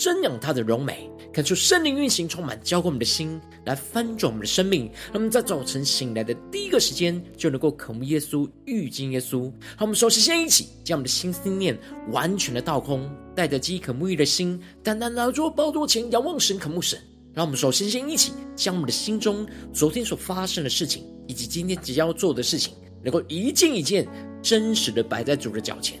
瞻仰他的荣美，感受圣灵运行充满，浇灌我们的心，来翻转我们的生命。让我们在早晨醒来的第一个时间，就能够渴慕耶稣、遇见耶稣。让我们首先先一起将我们的心思念完全的倒空。带着饥渴沐浴的心，单单来到宝座前仰望神、渴慕神。让我们首先先一起将我们的心中昨天所发生的事情，以及今天即将要做的事情，能够一件一件真实的摆在主的脚前，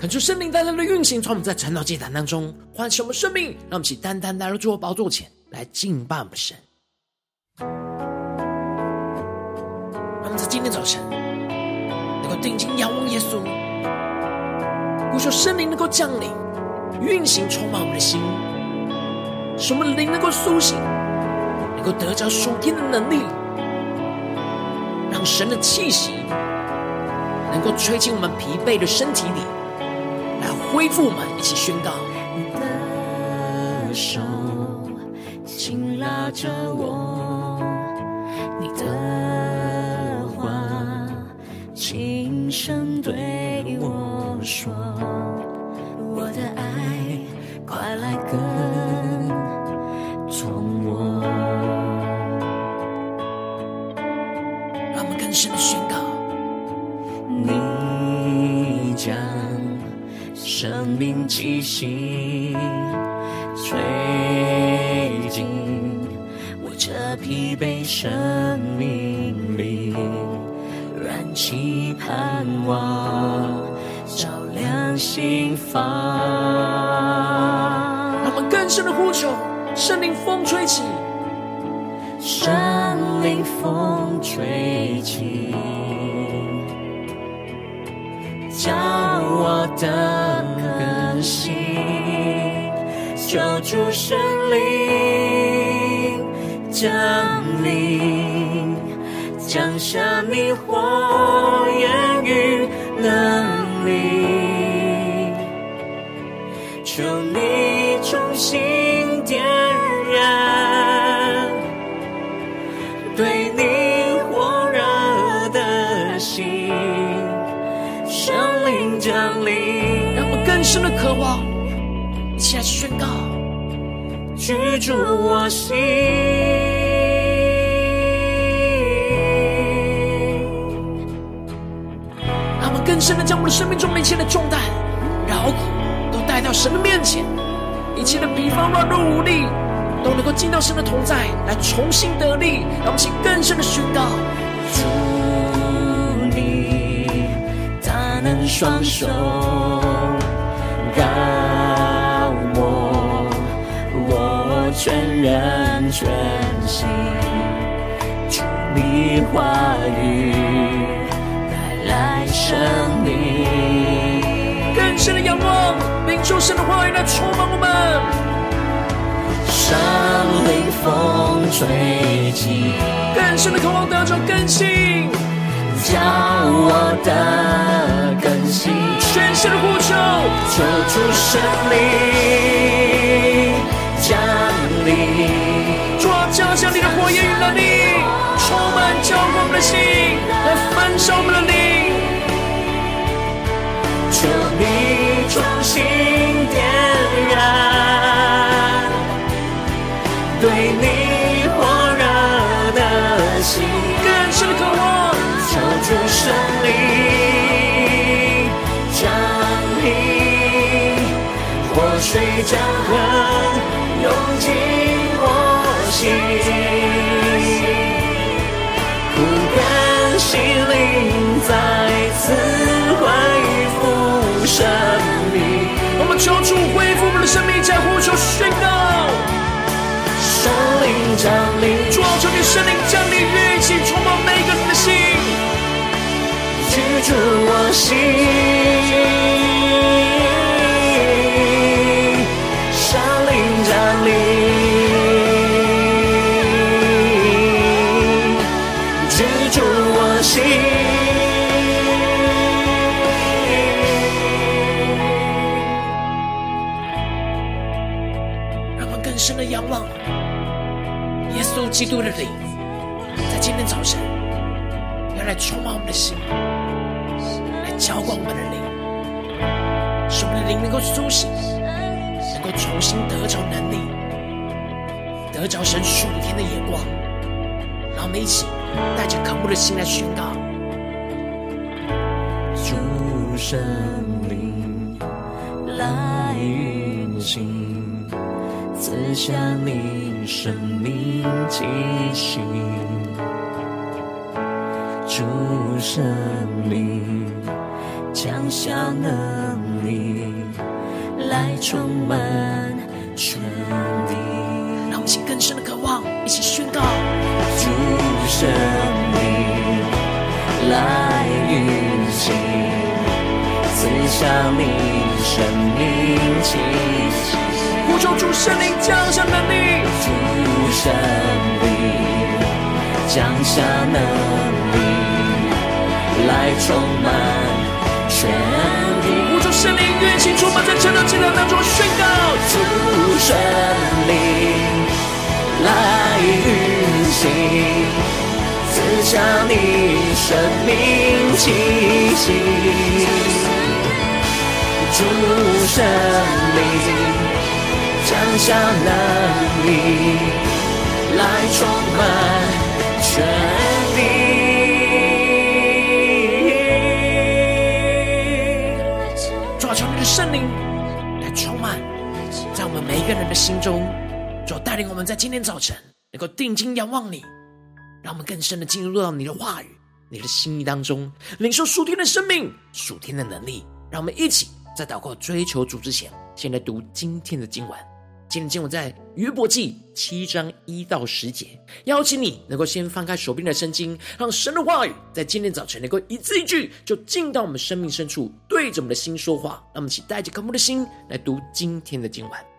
恳求圣灵带来的运行，从我们在晨祷祭坛当中唤醒我们生命，让我们起单单来到主的宝座前来敬拜我们神。让我们在今天早晨能够定睛仰望耶稣，呼求圣灵能够降临、运行，充满我们的心，使我们灵能够苏醒，能够得着属天的能力，让神的气息能够吹进我们疲惫的身体里。来恢复我们，一起宣告。你的手紧拉着我，你的话轻声对我说，我的爱快来跟气息吹进我这疲惫生命里，燃起盼望，照亮心房。让我们更深的呼求，圣灵风吹起，圣灵风吹起，叫我的。求主圣灵降临，降下你火焰与能力，求你重新点燃对你火热的心，圣灵降临。让我更深的渴望，居住我心。让我们更深的将我们的生命中一切的重担、劳苦，都带到神的面前，一切的疲乏、软弱、无力，都能够进到神的同在，来重新得力。让我们请更深的宣告，主你大能双手。全人全心，主你话语带来生命，更深的仰望，领受神的话语来充满我们。生灵风吹起，更深的渴望得着更新，叫我的更新，全新的呼求，求主生灵。临，主，降下你的火焰与能力，充满浇灌我们的心，来焚烧我们的灵，求你心，灵，能够苏醒，能够重新得着能力，得着神属天的眼光。让我们一起。带着渴慕的心来宣告，主圣灵来运行，赐下你生命气息。主圣灵降下能力，来充满全地。让我们请更深的渴望，一起宣告。主圣灵来运行，赐下你生命气息。呼求主圣灵降下能力，主圣灵降下能力，来充满全。求圣灵运行，充满在晨祷祭坛当中宣告。主圣灵来运行。赐下你生命气息，主圣灵降下能力，来充满心中，主带领我们在今天早晨能够定睛仰望你。让我们更深的进入到你的话语、你的心意当中，领受属天的生命、属天的能力。让我们一起在祷告、追求主之前，先来读今天的经文。今天经文在约伯记七章一到十节。邀请你能够先翻开手边的圣经，让神的话语在今天早晨能够一字一句，就进到我们生命深处，对着我们的心说话。让我们一起带着渴慕的心来读今天的经文。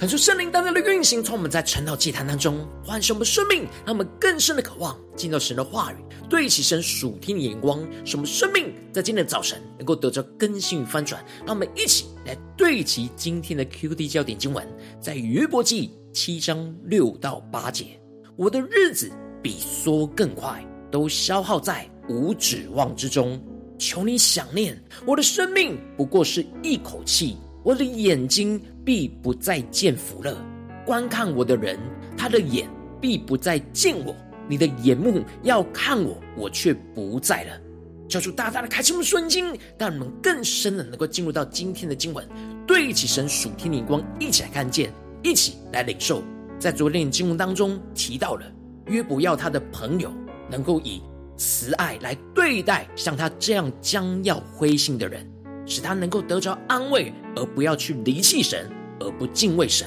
恳求圣灵单单的运行，从我们在晨祷祭坛当中唤醒我们生命，让我们更深的渴望进到神的话语，对齐神属天的眼光，使我们生命在今天的早晨能够得着更新与翻转。让我们一起来对齐今天的 QD 焦点经文，在约伯记七章六到八节：我的日子比梭更快，都消耗在无指望之中。求你想念我的生命，不过是一口气。我的眼睛必不再见福乐，观看我的人，他的眼必不再见我。你的眼目要看我，我却不在了。求主大大的开启我们顺经，让我们更深的能够进入到今天的经文，对起神属天的眼光，一起来看见，一起来领受。在昨天的经文当中提到了约伯要他的朋友能够以慈爱来对待像他这样将要灰心的人。使他能够得着安慰，而不要去离弃神，而不敬畏神。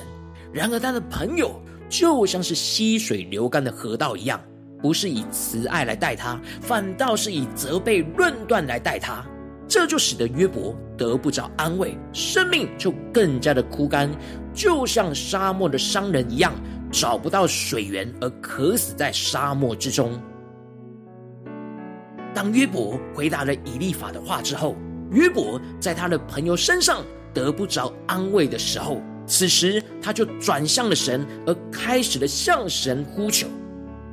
然而，他的朋友就像是溪水流干的河道一样，不是以慈爱来待他，反倒是以责备论断来待他。这就使得约伯得不着安慰，生命就更加的枯干，就像沙漠的商人一样，找不到水源而渴死在沙漠之中。当约伯回答了以利法的话之后，约伯在他的朋友身上得不着安慰的时候，此时他就转向了神，而开始了向神呼求。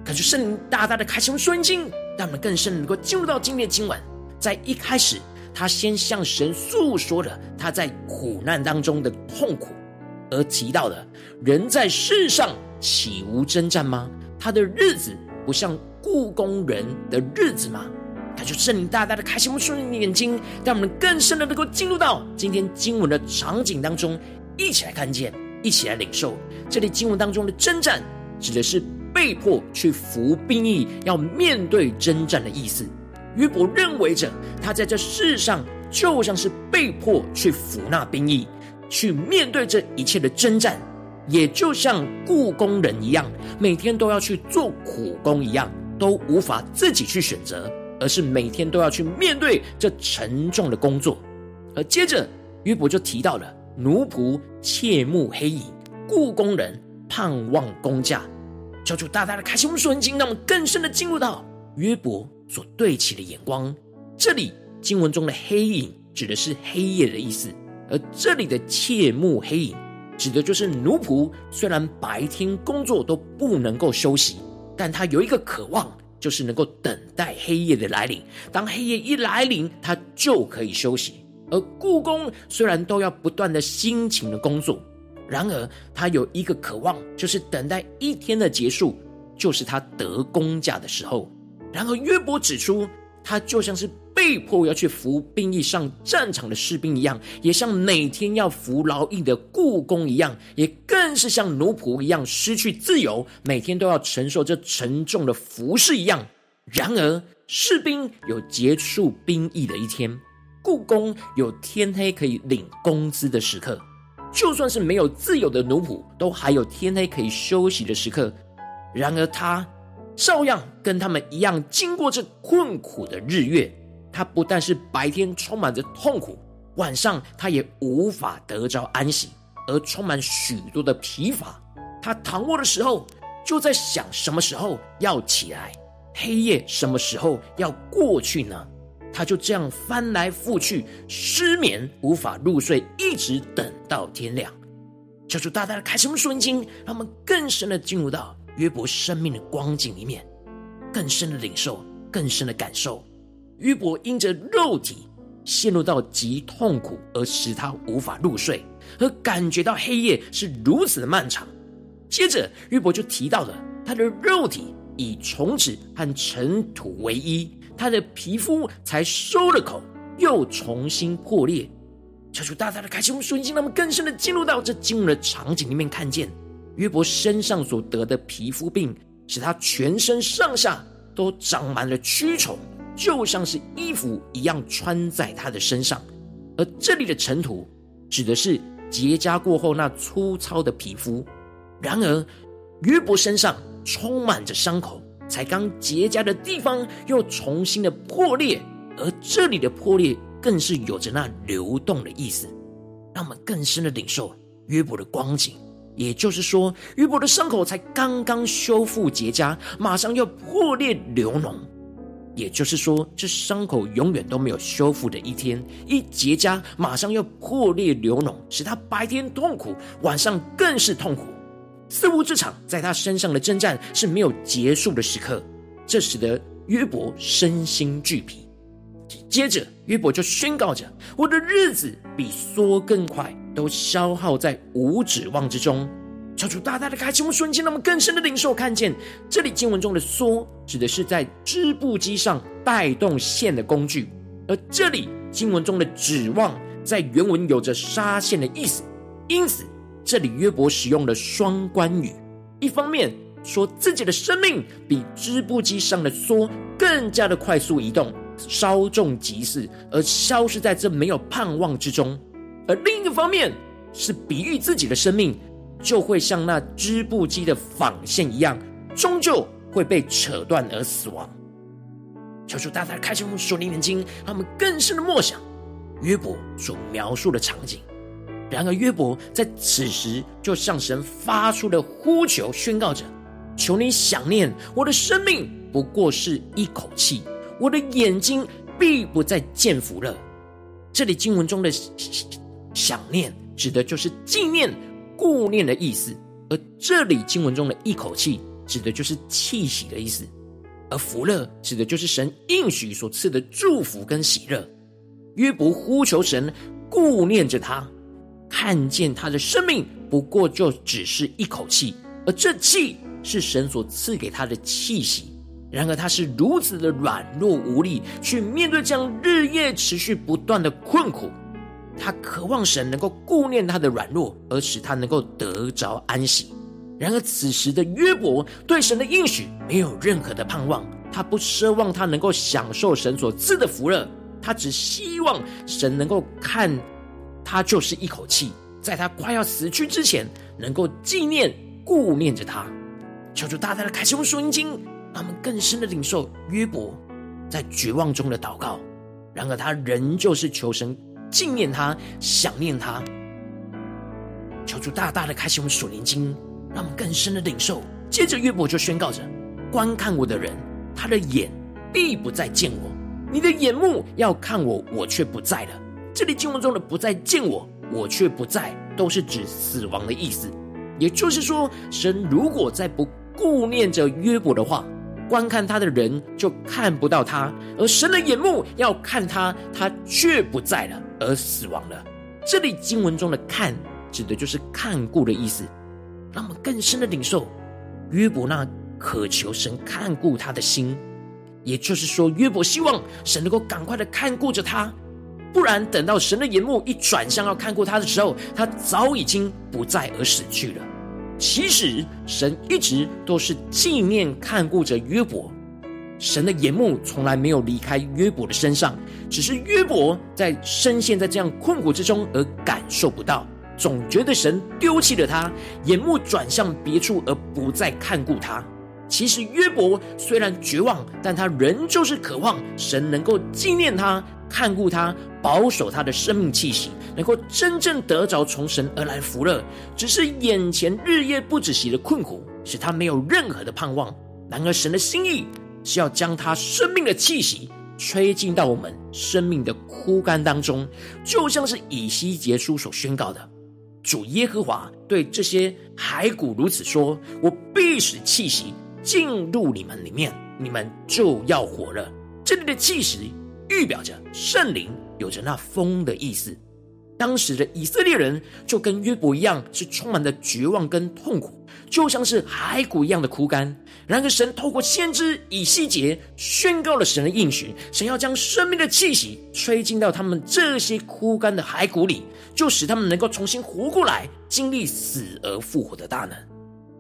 感觉圣灵大大的开启我们心，让我们更深能够进入到今天的经文。在一开始，他先向神诉说了他在苦难当中的痛苦，而提到的人在世上岂无征战吗？他的日子不像雇工人的日子吗？他就圣灵大大的开启我们属灵的眼睛，让我们更深的能够进入到今天经文的场景当中，一起来看见，一起来领受。这里经文当中的征战，指的是被迫去服兵役，要面对征战的意思。约伯认为着他在这世上就像是被迫去服那兵役，去面对这一切的征战，也就像雇工人一样，每天都要去做苦工一样，都无法自己去选择。而是每天都要去面对这沉重的工作，而接着约伯就提到了奴仆切慕黑影，雇工人盼望工价，求主大大的开启我们眼睛，让我们更深的进入到约伯所对齐的眼光。这里经文中的黑影指的是黑夜的意思，而这里的切慕黑影指的就是奴仆，虽然白天工作都不能够休息，但他有一个渴望。就是能够等待黑夜的来临，当黑夜一来临，他就可以休息。而故宫虽然都要不断的辛勤的工作，然而他有一个渴望，就是等待一天的结束，就是他得工价的时候。然而约伯指出，他就像是被迫要去服兵役上战场的士兵一样，也像每天要服劳役的雇工一样，也更是像奴仆一样失去自由，每天都要承受这沉重的服饰一样。然而，士兵有结束兵役的一天，雇工有天黑可以领工资的时刻，就算是没有自由的奴仆，都还有天黑可以休息的时刻。然而他。照样跟他们一样，经过这困苦的日月，他不但是白天充满着痛苦，晚上他也无法得着安息，而充满许多的疲乏。他躺卧的时候，就在想什么时候要起来，黑夜什么时候要过去呢？他就这样翻来覆去，失眠，无法入睡，一直等到天亮。求主大大的开什么瞬间，让我们更深的进入到。约伯生命的光景里面，更深的领受，更深的感受。约伯因着肉体陷入到极痛苦，而使他无法入睡，而感觉到黑夜是如此的漫长。接着，约伯就提到了他的肉体以虫子和尘土为衣，他的皮肤才收了口，又重新破裂。求主大大的开启我们属灵，让我们更深的进入到这经文的场景里面，看见。约伯身上所得的皮肤病，使他全身上下都长满了蛆虫，就像是衣服一样穿在他的身上。而这里的尘土，指的是结痂过后那粗糙的皮肤。然而，约伯身上充满着伤口，才刚结痂的地方又重新的破裂，而这里的破裂更是有着那流动的意思，让我们更深的领受约伯的光景。也就是说，约伯的伤口才刚刚修复结痂，马上要破裂流脓。也就是说，这伤口永远都没有修复的一天，一结痂，马上要破裂流脓，使他白天痛苦，晚上更是痛苦。似乎这场在他身上的征战是没有结束的时刻，这使得约伯身心俱疲。接着，约伯就宣告着：“我的日子比梭更快，都消耗在无指望之中。”求主大大的开启我们瞬间，让我更深的领受看见，这里经文中的梭指的是在织布机上带动线的工具，而这里经文中的指望在原文有着纱线的意思，因此这里约伯使用了双关语，一方面说自己的生命比织布机上的梭更加的快速移动，稍纵即逝，而消失在这没有盼望之中；而另一个方面是比喻自己的生命。就会像那织布机的纺线一样，终究会被扯断而死亡。求主大大开启我们属灵眼睛，让我们更深的默想约伯所描述的场景。然而，约伯在此时就向神发出了呼求，宣告着：“求你想念我的生命，不过是一口气；我的眼睛必不再见福乐。”这里经文中的想念，指的就是纪念。顾念的意思，而这里经文中的一口气，指的就是气息的意思；而福乐指的就是神应许所赐的祝福跟喜乐。约伯呼求神顾念着他，看见他的生命不过就只是一口气，而这气是神所赐给他的气息。然而他是如此的软弱无力，去面对这样日夜持续不断的困苦。他渴望神能够顾念他的软弱，而使他能够得着安息。然而此时的约伯对神的应许没有任何的盼望，他不奢望他能够享受神所赐的福乐，他只希望神能够看他就是一口气，在他快要死去之前，能够纪念顾念着他。求主大大的开启我们属灵经，让我们更深的领受约伯在绝望中的祷告。然而他仍旧是求神。纪念他，想念他，求主大大的开启我们属灵经，让我们更深的领受。接着约伯就宣告着：观看我的人，他的眼必不再见我；你的眼目要看我，我却不在了。这里经文中的“不再见我，我却不在”，都是指死亡的意思。也就是说，神如果再不顾念着约伯的话，观看他的人就看不到他，而神的眼目要看他，他却不在了。而死亡了。这里经文中的“看”指的就是看顾的意思，让我们更深的领受约伯那渴求神看顾他的心。也就是说，约伯希望神能够赶快的看顾着他，不然等到神的眼目一转向要看顾他的时候，他早已经不在而死去了。其实神一直都是纪念看顾着约伯。神的眼目从来没有离开约伯的身上，只是约伯在深陷在这样困苦之中而感受不到，总觉得神丢弃了他，眼目转向别处而不再看顾他。其实约伯虽然绝望，但他仍旧是渴望神能够纪念他、看顾他、保守他的生命气息，能够真正得着从神而来福乐。只是眼前日夜不止息的困苦，使他没有任何的盼望。然而神的心意。是要将他生命的气息吹进到我们生命的枯干当中，就像是以西结书所宣告的：“主耶和华对这些骸骨如此说：我必使气息进入你们里面，你们就要活了。”这里的气息预表着圣灵，有着那风的意思。当时的以色列人就跟约伯一样，是充满了绝望跟痛苦，就像是骸骨一样的枯干。然而，神透过先知以西结宣告了神的应许，神要将生命的气息吹进到他们这些枯干的骸骨里，就使他们能够重新活过来，经历死而复活的大能。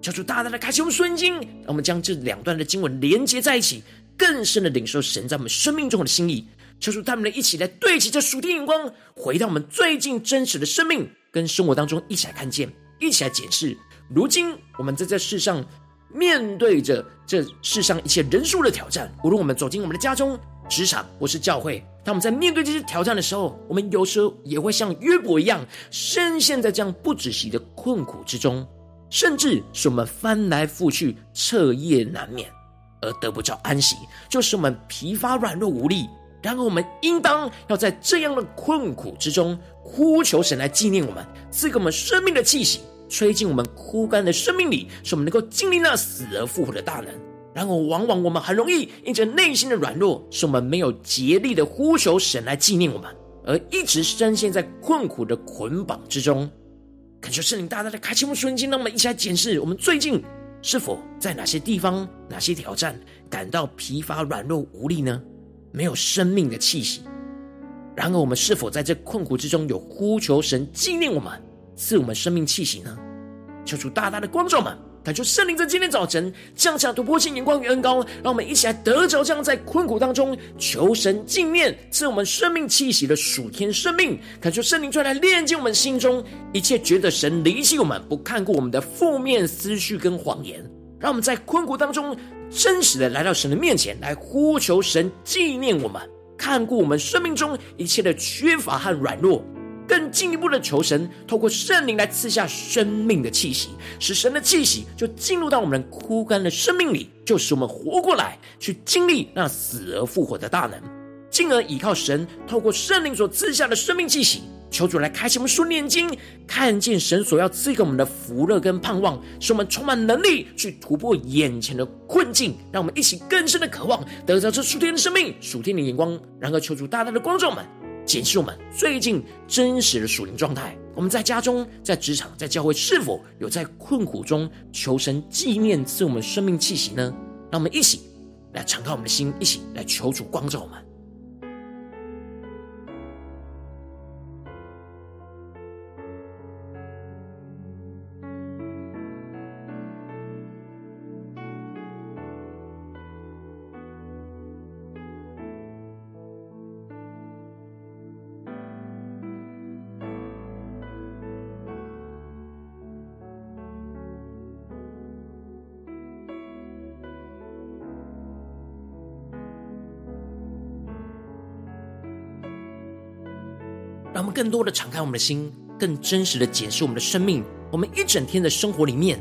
求主大大的开启我们属灵经，让我们将这两段的经文连接在一起，更深的领受神在我们生命中的心意。求主他们一起来对齐这属天眼光，回到我们最近真实的生命跟生活当中，一起来看见，一起来检视。如今我们在这世上面对着这世上一切人数的挑战，无论我们走进我们的家中、职场或是教会，当我们在面对这些挑战的时候，我们有时候也会像约伯一样，深陷在这样不止息的困苦之中。甚至使我们翻来覆去、彻夜难眠，而得不着安息，就使我们疲乏软弱无力。然而，我们应当要在这样的困苦之中，呼求神来纪念我们，赐给我们生命的气息，吹进我们枯干的生命里，使我们能够经历那死而复活的大能。然而，往往我们很容易因着内心的软弱，使我们没有竭力的呼求神来纪念我们，而一直深陷在困苦的捆绑之中。恳求圣灵大大的开启我们属灵，让我们一起来检视，我们最近是否在哪些地方、哪些挑战感到疲乏、软弱、无力呢？没有生命的气息。然而，我们是否在这困苦之中有呼求神纪念我们，赐我们生命气息呢？求主大大的光照们。感谢圣灵在今天早晨降下突破性眼光与恩膏，让我们一起来得着这样在困苦当中求神纪念赐我们生命气息的属天生命。感谢圣灵出来炼净我们心中一切觉得神离弃我们、不看顾我们的负面思绪跟谎言，让我们在困苦当中真实的来到神的面前来呼求神纪念我们、看顾我们生命中一切的缺乏和软弱。更进一步的求神，透过圣灵来赐下生命的气息，使神的气息就进入到我们枯干的生命里，就使我们活过来，去经历那死而复活的大能，进而依靠神透过圣灵所赐下的生命气息，求主来开启我们属灵眼睛，看见神所要赐给我们的福乐跟盼望，使我们充满能力去突破眼前的困境，让我们一起更深的渴望得到这属天的生命、属天的眼光。然后，求主大大的光照们。检视我们最近真实的属灵状态。我们在家中、在职场、在教会，是否有在困苦中求神纪念赐我们生命气息呢？让我们一起来敞开我们的心，一起来求主光照我们。让我们更多的敞开我们的心，更真实的检视我们的生命。我们一整天的生活里面，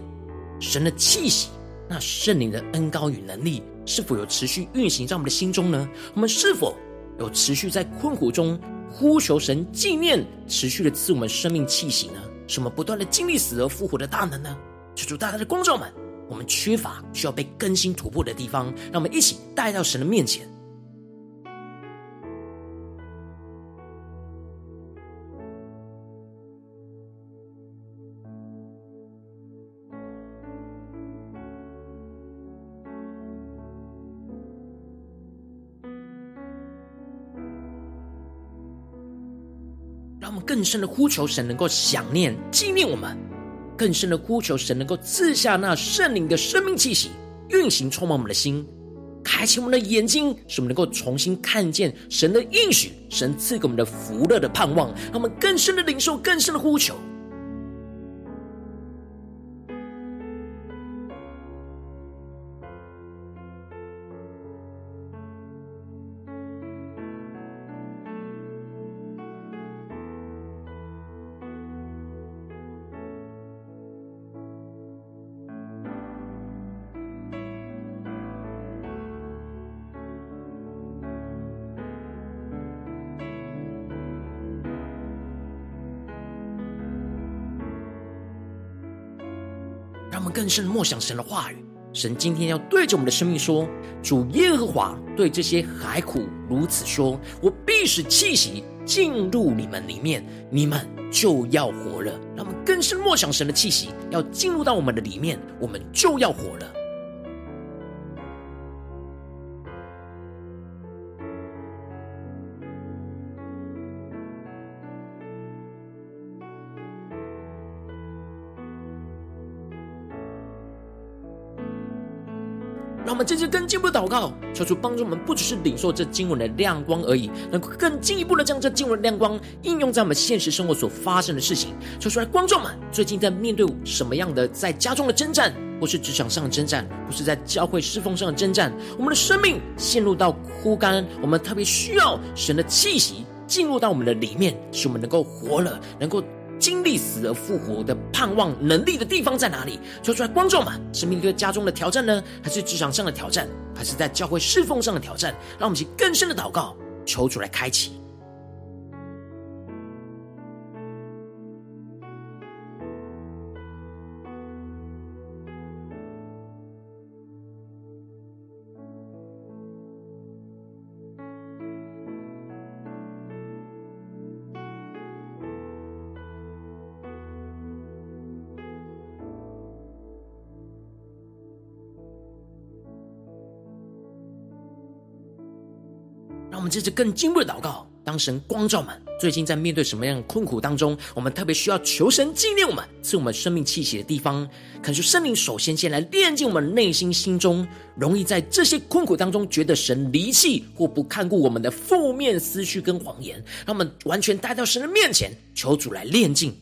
神的气息，那圣灵的恩膏与能力，是否有持续运行在我们的心中呢？我们是否有持续在困苦中呼求神纪念，持续的赐我们生命气息呢？什么不断的经历死而复活的大能呢？求主大大的光照们，我们缺乏需要被更新突破的地方，让我们一起带到神的面前。更深的呼求神，能够想念、纪念我们；更深的呼求神，能够赐下那圣灵的生命气息，运行充满我们的心，开启我们的眼睛，使我们能够重新看见神的应许、神赐给我们的福乐的盼望。让我们更深的领受，更深的呼求。更深默想神的话语。神今天要对着我们的生命说：“主耶和华对这些海苦如此说：我必使气息进入你们里面，你们就要活了。”那么更深默想神的气息要进入到我们的里面，我们就要活了。更进一步祷告，求主帮助我们，不只是领受这经文的亮光而已，能够更进一步的将这经文的亮光应用在我们现实生活所发生的事情。求出来，观众们最近在面对什么样的在家中的征战，或是职场上的征战，或是在教会侍奉上的征战？我们的生命陷入到枯干，我们特别需要神的气息进入到我们的里面，使我们能够活了，能够经历死而复活的盼望能力的地方在哪里？求出来，观众们，是面对家中的挑战呢，还是职场上的挑战，还是在教会侍奉上的挑战？让我们去更深的祷告，求主来开启。们接着更进一步的祷告，当神光照们最近在面对什么样的困苦当中，我们特别需要求神纪念我们，赐我们生命气息的地方。恳求圣灵首先先来炼净我们内心心中容易在这些困苦当中觉得神离弃或不看顾我们的负面思绪跟谎言，让我们完全带到神的面前，求主来炼净。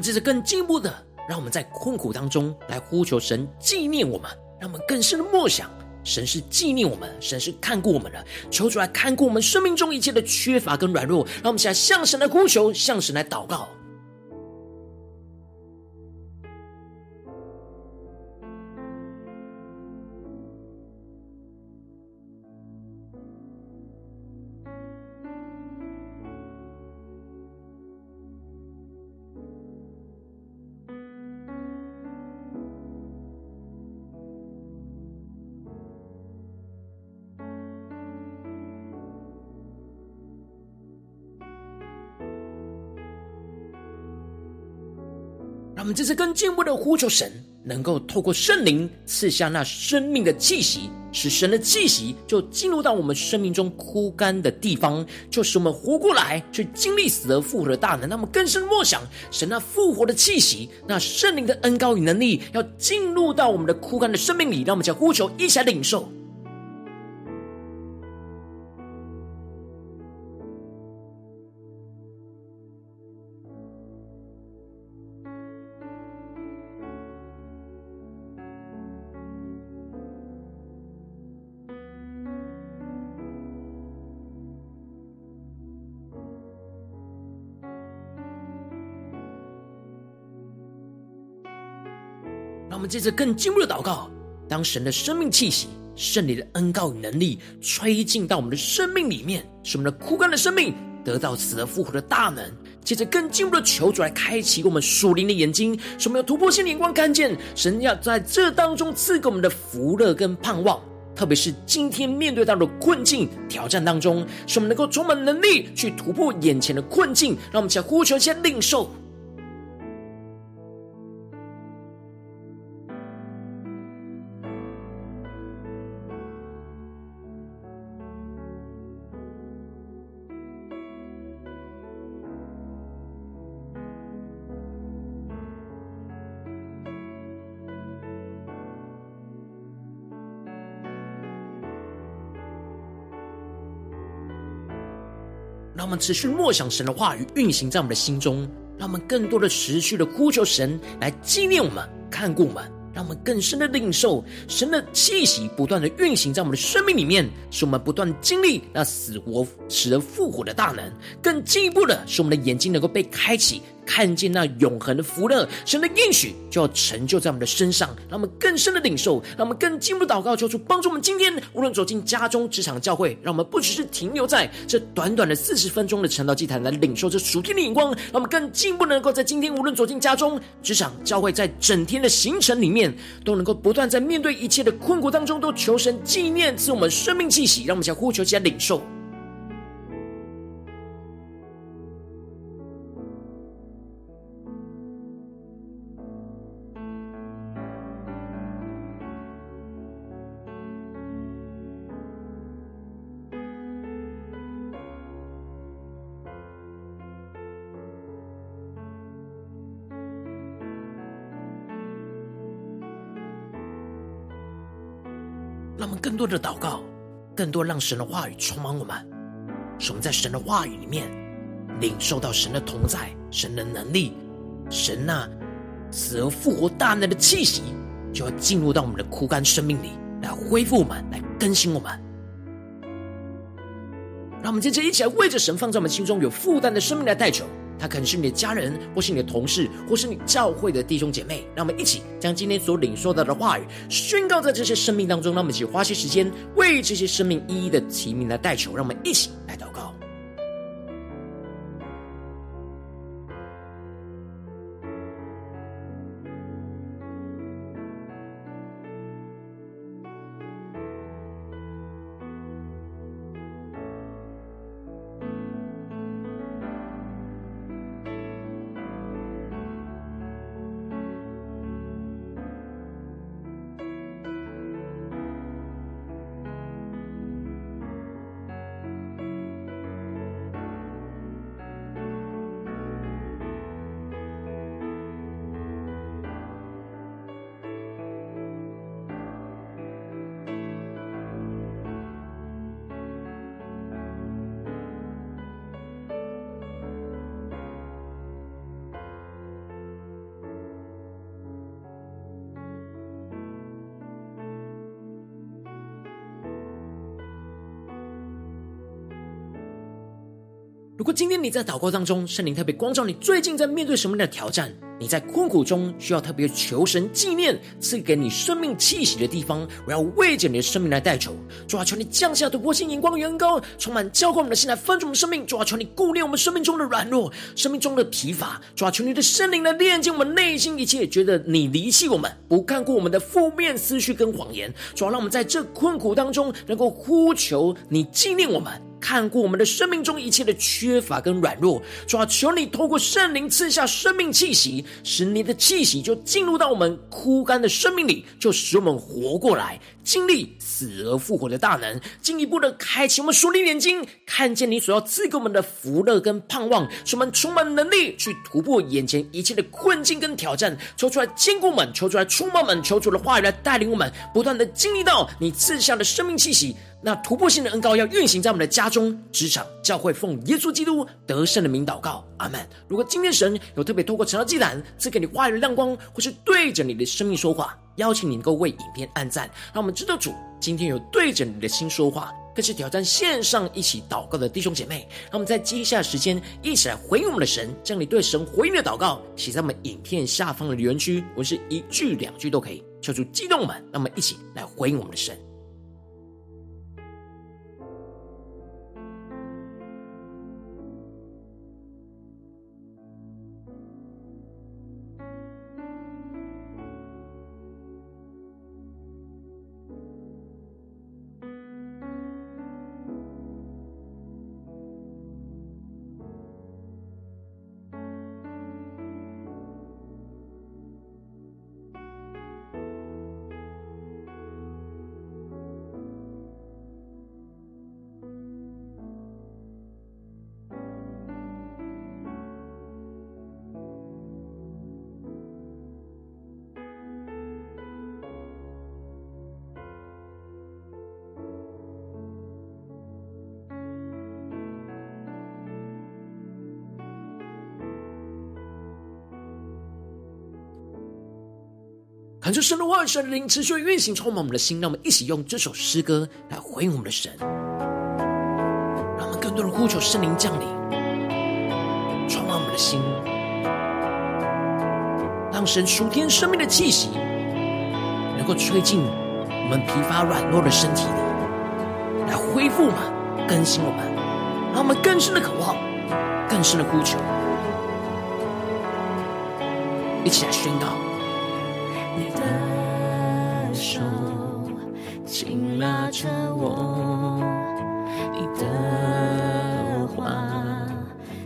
们接着更进一步的，让我们在困苦当中来呼求神纪念我们，让我们更深的默想，神是纪念我们，神是看顾我们的，求主来看顾我们生命中一切的缺乏跟软弱，让我们现在向神来呼求，向神来祷告。们这次更进一步的呼求神，能够透过圣灵赐下那生命的气息，使神的气息就进入到我们生命中枯干的地方，就使我们活过来，去经历死而复活的大能。那么更深默想神那复活的气息，那圣灵的恩膏与能力，要进入到我们的枯干的生命里。让我们将呼求一起来领受。我们接着更进一步的祷告，当神的生命气息、圣灵的恩膏与能力吹进到我们的生命里面，使我们的枯干的生命得到死而复活的大能。接着更进一步的求主来开启我们属灵的眼睛，使我们有突破性的眼光，看见神要在这当中赐给我们的福乐跟盼望。特别是今天面对到的困境挑战当中，使我们能够充满能力去突破眼前的困境。让我们先呼求，先领受。持续默想神的话语运行在我们的心中，让我们更多的持续的呼求神来纪念我们、看顾我们，让我们更深的领受神的气息不断的运行在我们的生命里面，使我们不断经历那死活、使人复活的大能，更进一步的使我们的眼睛能够被开启。看见那永恒的福乐，神的应许就要成就在我们的身上，让我们更深的领受，让我们更进一步祷告，求主帮助我们。今天无论走进家中、职场、教会，让我们不只是停留在这短短的四十分钟的晨祷祭坛来领受这属天的眼光，让我们更进一步能够在今天无论走进家中、职场、教会，在整天的行程里面，都能够不断在面对一切的困苦当中，都求神纪念赐我们生命气息，让我们想呼求起来领受。多的祷告，更多让神的话语充满我们，使我们在神的话语里面领受到神的同在、神的能力、神那死而复活大能的气息，就要进入到我们的枯干生命里，来恢复我们，来更新我们。让我们接着一起来为着神放在我们心中有负担的生命来代求。他可能是你的家人，或是你的同事，或是你教会的弟兄姐妹。让我们一起将今天所领受到的话语宣告在这些生命当中。让我们一起花些时间为这些生命一一的提名来代求。让我们一起来祷告。如果今天你在祷告当中，圣灵特别光照你，最近在面对什么样的挑战？你在困苦中需要特别求神纪念赐给你生命气息的地方，我要为着你的生命来代求。主啊，求你降下突破性眼光的远高，充满浇灌我们的心来分盛我们生命。主啊，求你顾念我们生命中的软弱，生命中的疲乏。主啊，求你的圣灵来炼净我们内心一切觉得你离弃我们、不看顾我们的负面思绪跟谎言。主啊，让我们在这困苦当中能够呼求你纪念我们。看过我们的生命中一切的缺乏跟软弱，主啊，求你透过圣灵赐下生命气息，使你的气息就进入到我们枯干的生命里，就使我们活过来，经历死而复活的大能，进一步的开启我们属灵眼睛，看见你所要赐给我们的福乐跟盼望，使我们充满能力去突破眼前一切的困境跟挑战。求出来坚固我们，求出来充满我们，求出的话语来带领我们，不断的经历到你赐下的生命气息。那突破性的恩膏要运行在我们的家中、职场、教会，奉耶稣基督得胜的名祷告，阿门。如果今天神有特别透过晨祷祭坛赐给你话语的亮光，或是对着你的生命说话，邀请你能够为影片按赞，让我们知道主今天有对着你的心说话，更是挑战线上一起祷告的弟兄姐妹。让我们在接下来时间一起来回应我们的神，将你对神回应的祷告写在我们影片下方的留言区，我是一句两句都可以，求主激动我们，让我们一起来回应我们的神。恳求神的话、神灵持续运行，充满我们的心。让我们一起用这首诗歌来回应我们的神，让我们更多的呼求圣灵降临，充满我们的心，让神属天生命的气息能够吹进我们疲乏软弱的身体里，来恢复我们、更新我们，让我们更深的渴望、更深的呼求，一起来宣告。你的手紧拉着我，你的话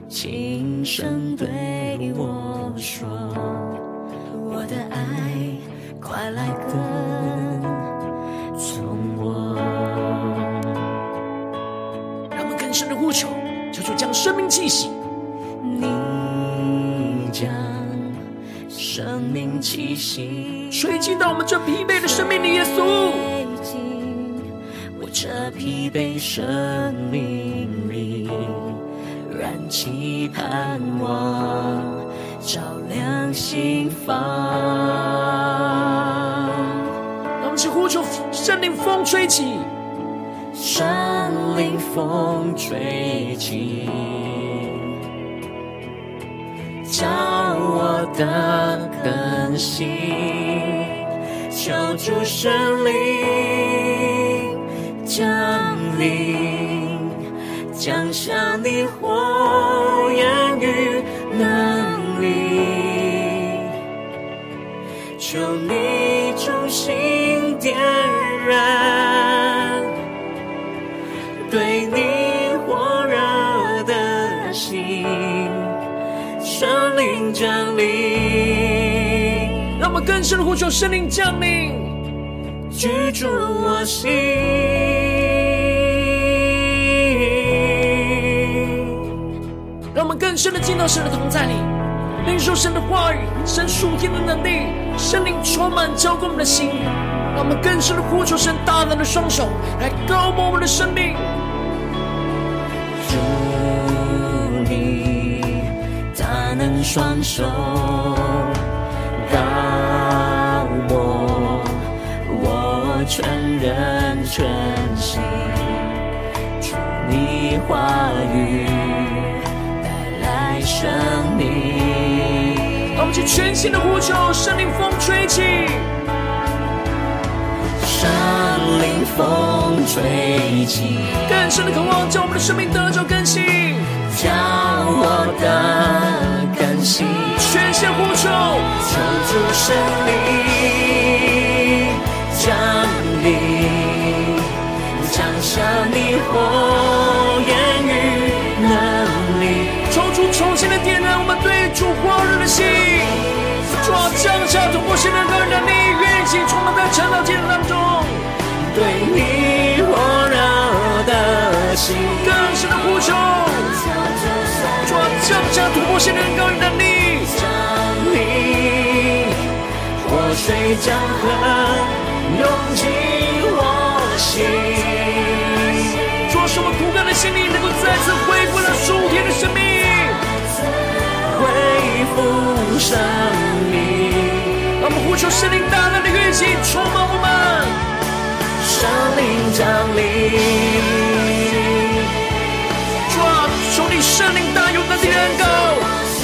轻声对我说，我的爱快来跟从我。让我们更深的呼求，求主将生命气息。你将生命气息。吹进到我们这疲惫的生命里，耶稣。我这疲惫生命里，燃起盼望，照亮心房。让我们去呼求圣灵风吹起，圣灵风吹起，叫我的更新，求主圣灵降临，降下你火焰与能力，求你重新点燃灵降临，让我们更深的呼求圣灵降临，居住我心。让我们更深的进到神的同在里，领受神的话语，神属天的能力，圣灵充满浇灌我们的心。让我们更深的呼求神大能的双手来膏抹我们的生命。双手高我我全人全心，主你话语带来生命。让我们去全新的呼求，圣灵风吹起，圣灵风吹起，更深的渴望，将我们的生命得着更新。叫我的感心，全线呼求，求主圣灵降临，降下你火焰与能力，求主重新的点燃我们对主火热的心，主啊，降下突破性的个人能力，运行充满在晨祷祭坛当中，对你火热的心，更深的呼求，降下突破性的个人能力，降临，活水江河涌进我心，主啊，使我枯干的心灵能够再次恢复了属天的生命，恢复生命，让我们呼求圣灵大能的运行充满我们，圣灵降临。能力的恩膏，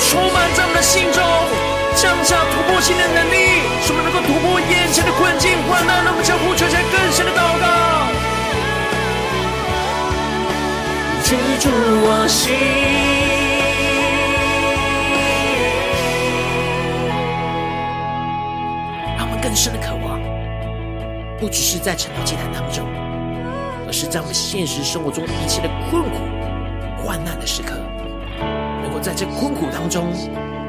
充满在我们的心中，降下突破性的能力，使我们能够突破眼前的困境患难。让我们将呼求起来更深的祷告，居住我心。让我们更深的渴望，不只是在晨祷祭坛当中，而是在我们现实生活中一切的困苦、患难的时刻，在这困苦当中，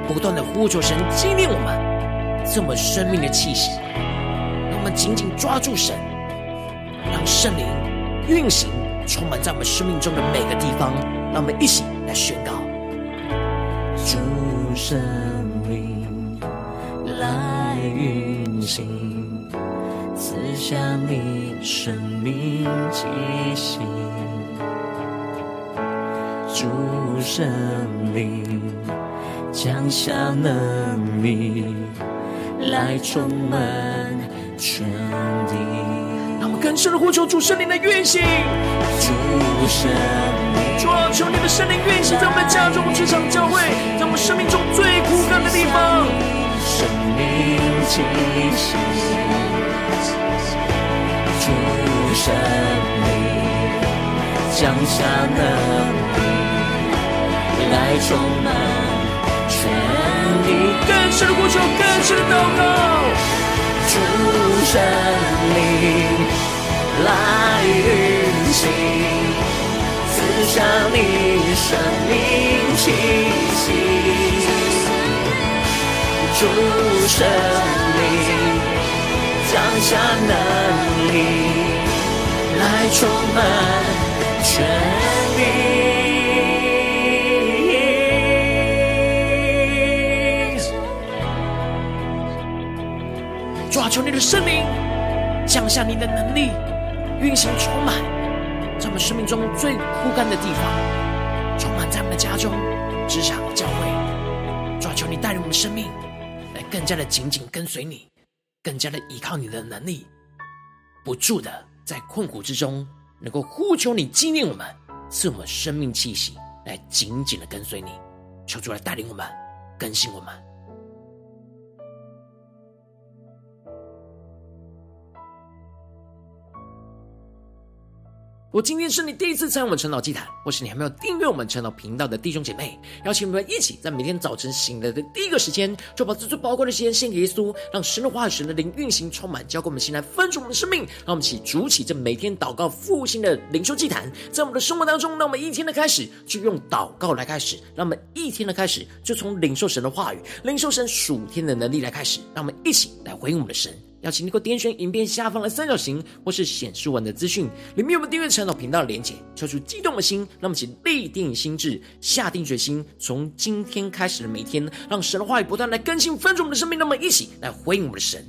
不断的呼求神，激励我们，赐我们生命的气息。让我们紧紧抓住神，让圣灵运行，充满在我们生命中的每个地方。让我们一起来宣告：主圣灵来运行，赐下你生命气息。主圣灵降下能力，来充满全地。让我们更深的呼求主圣灵的运行。主圣灵，主啊，求你的圣灵运行在我们的家中、职场、教会，在我们生命中最枯干的地方。生命气息，主圣灵降下能力，来充满全地。更深的呼求，更深的祷告。主圣灵来运行，赐下你生命气息。主圣灵降下能力，来充满全地。求你的圣灵降下你的能力，运行充满，在我们生命中最枯干的地方，充满在我们的家中、职场、教会。主啊，求你带领我们的生命，来更加的紧紧跟随你，更加的依靠你的能力，不住的在困苦之中，能够呼求你纪念我们，赐我们生命气息，来紧紧的跟随你。求主来带领我们，更新我们。我今天是你第一次参与我们晨祷祭坛，或是你还没有订阅我们晨祷频道的弟兄姐妹，邀请我们一起在每天早晨醒来的第一个时间，就把这最宝贵的时间献给耶稣，让神的话语、神的灵运行充满，交给我们心来分盛我们的生命。让我们一起筑起这每天祷告复兴的灵修祭坛，在我们的生活当中，让我们一天的开始就用祷告来开始，让我们一天的开始就从领受神的话语、领受神属天的能力来开始，让我们一起来回应我们的神。邀请你给我点选影片下方的三角形，或是显示文的资讯，里面有我们订阅陈老频道的连接。抽出激动的心，那么请立定心智，下定决心，从今天开始的每天，让神的话语不断来更新、翻转我们的生命，那么一起来回应我们的神。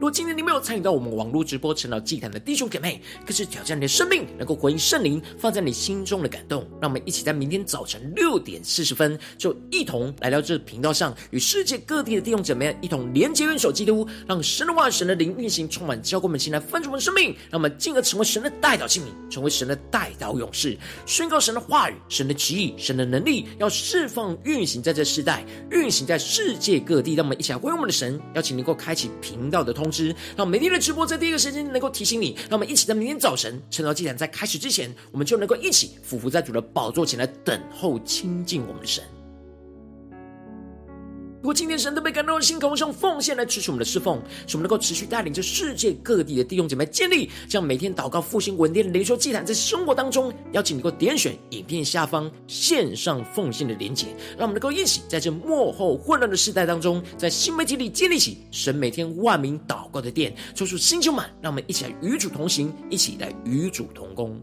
如今天你没有参与到我们网络直播晨祷祭坛的弟兄姐妹，更是挑战你的生命，能够回应圣灵放在你心中的感动。让我们一起在明天早晨六点四十分，就一同来到这频道上，与世界各地的弟兄姐妹一同连接、元首基督，让神的话、神的灵运行充满，交给我们心来分盛我们的生命。让我们进而成为神的代祷器皿，成为神的代祷勇士，宣告神的话语、神的旨意、神的能力，要释放运行在这世代，运行在世界各地。让我们一起来回应我们的神，邀请能够开启频道的通。知让每天的直播在第一个时间能够提醒你，那我们一起在明天早晨晨祷祭坛在开始之前，我们就能够一起俯伏在主的宝座前来等候亲近我们的神。如果今天神都被感动的心，渴望用奉献来支持我们的侍奉，使我们能够持续带领着世界各地的弟兄姐妹建立这样每天祷告复兴稳定的灵修祭坛，在生活当中，邀请你能够点选影片下方线上奉献的连结，让我们能够一起在这幕后混乱的时代当中，在新媒体里建立起神每天万名祷告的殿，抽出新球满，让我们一起来与主同行，一起来与主同工。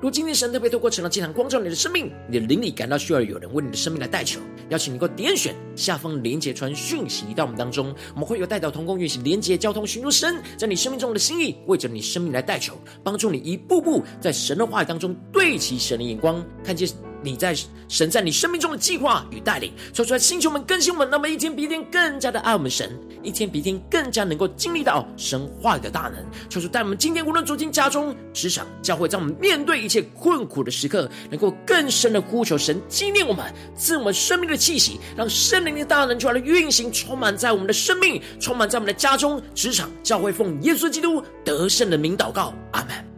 如今天神特别透过晨祷祭坛光照你的生命，你的灵里感到需要有人为你的生命来代求，邀请你能够点选下方连接传讯息到我们当中，我们会有代表同工运行连接交通，寻求神在你生命中的心意，为着你生命来代求，帮助你一步步在神的话语当中对齐神的眼光，看见。你在神在你生命中的计划与带领，说出来，星球们更新我们，那么一天比一天更加的爱我们神，一天比一天更加能够经历到神话语的大能。求主带我们今天无论走进家中、职场、教会，在我们面对一切困苦的时刻，能够更深的呼求神纪念我们，赐我们生命的气息，让圣灵的大能出来的运行，充满在我们的生命，充满在我们的家中、职场、教会，奉耶稣基督得胜的名祷告，阿门。